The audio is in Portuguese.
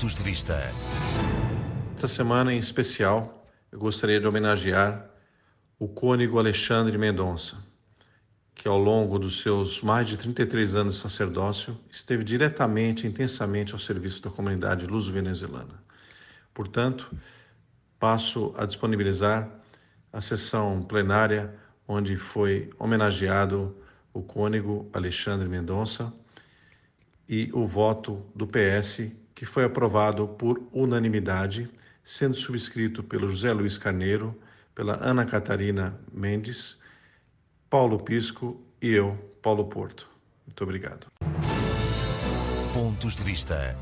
Pontos de Vista. Esta semana em especial, eu gostaria de homenagear o cônego Alexandre Mendonça, que ao longo dos seus mais de 33 anos de sacerdócio esteve diretamente intensamente ao serviço da comunidade luso-venezuelana. Portanto, passo a disponibilizar a sessão plenária onde foi homenageado o cônego Alexandre Mendonça e o voto do PS, que foi aprovado por unanimidade, sendo subscrito pelo José Luiz Carneiro, pela Ana Catarina Mendes, Paulo Pisco e eu, Paulo Porto. Muito obrigado. Pontos de Vista.